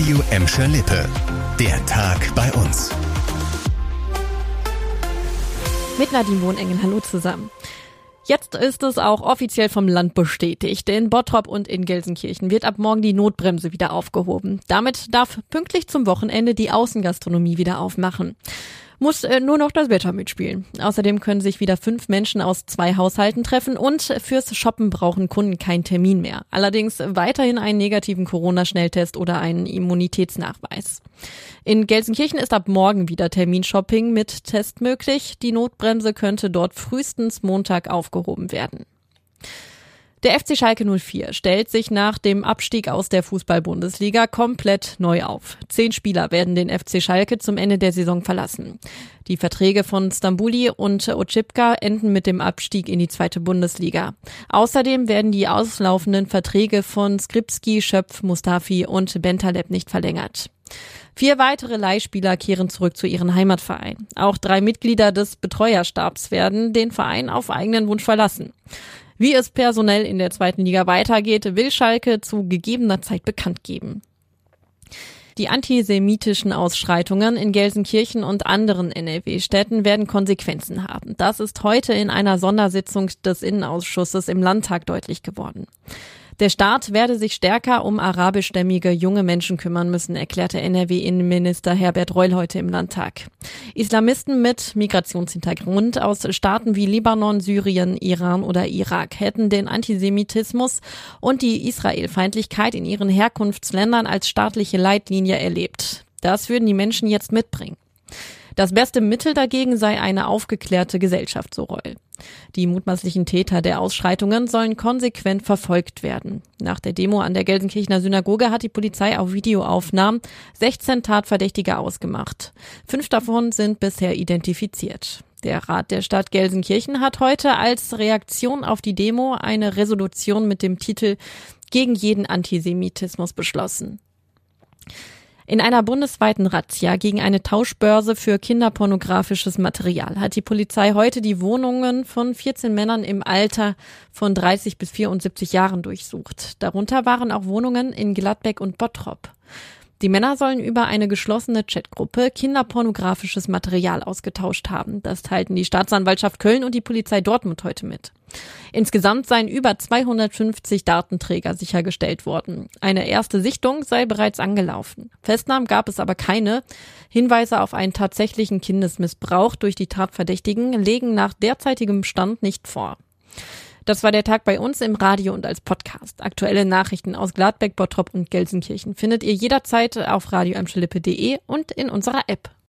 Radio Emscher Lippe. Der Tag bei uns. Mit Nadine Wohnengel, hallo zusammen. Jetzt ist es auch offiziell vom Land bestätigt. In Bottrop und in Gelsenkirchen wird ab morgen die Notbremse wieder aufgehoben. Damit darf pünktlich zum Wochenende die Außengastronomie wieder aufmachen muss äh, nur noch das Wetter mitspielen. Außerdem können sich wieder fünf Menschen aus zwei Haushalten treffen und fürs Shoppen brauchen Kunden keinen Termin mehr. Allerdings weiterhin einen negativen Corona-Schnelltest oder einen Immunitätsnachweis. In Gelsenkirchen ist ab morgen wieder Terminshopping mit Test möglich. Die Notbremse könnte dort frühestens Montag aufgehoben werden. Der FC Schalke 04 stellt sich nach dem Abstieg aus der Fußball-Bundesliga komplett neu auf. Zehn Spieler werden den FC Schalke zum Ende der Saison verlassen. Die Verträge von Stambuli und Ochipka enden mit dem Abstieg in die zweite Bundesliga. Außerdem werden die auslaufenden Verträge von Skripski, Schöpf, Mustafi und Bentaleb nicht verlängert. Vier weitere Leihspieler kehren zurück zu ihren Heimatverein. Auch drei Mitglieder des Betreuerstabs werden den Verein auf eigenen Wunsch verlassen. Wie es personell in der zweiten Liga weitergeht, will Schalke zu gegebener Zeit bekannt geben. Die antisemitischen Ausschreitungen in Gelsenkirchen und anderen NRW-Städten werden Konsequenzen haben. Das ist heute in einer Sondersitzung des Innenausschusses im Landtag deutlich geworden. Der Staat werde sich stärker um arabischstämmige junge Menschen kümmern müssen, erklärte NRW-Innenminister Herbert Reul heute im Landtag. Islamisten mit Migrationshintergrund aus Staaten wie Libanon, Syrien, Iran oder Irak hätten den Antisemitismus und die Israelfeindlichkeit in ihren Herkunftsländern als staatliche Leitlinie erlebt. Das würden die Menschen jetzt mitbringen. Das beste Mittel dagegen sei eine aufgeklärte Gesellschaft, so Reul. Die mutmaßlichen Täter der Ausschreitungen sollen konsequent verfolgt werden. Nach der Demo an der Gelsenkirchener Synagoge hat die Polizei auf Videoaufnahmen 16 Tatverdächtige ausgemacht. Fünf davon sind bisher identifiziert. Der Rat der Stadt Gelsenkirchen hat heute als Reaktion auf die Demo eine Resolution mit dem Titel gegen jeden Antisemitismus beschlossen. In einer bundesweiten Razzia gegen eine Tauschbörse für kinderpornografisches Material hat die Polizei heute die Wohnungen von 14 Männern im Alter von 30 bis 74 Jahren durchsucht. Darunter waren auch Wohnungen in Gladbeck und Bottrop. Die Männer sollen über eine geschlossene Chatgruppe kinderpornografisches Material ausgetauscht haben. Das teilten die Staatsanwaltschaft Köln und die Polizei Dortmund heute mit. Insgesamt seien über 250 Datenträger sichergestellt worden. Eine erste Sichtung sei bereits angelaufen. Festnahmen gab es aber keine. Hinweise auf einen tatsächlichen Kindesmissbrauch durch die Tatverdächtigen legen nach derzeitigem Stand nicht vor. Das war der Tag bei uns im Radio und als Podcast. Aktuelle Nachrichten aus Gladbeck, Bottrop und Gelsenkirchen findet ihr jederzeit auf radioamschelippe.de und in unserer App.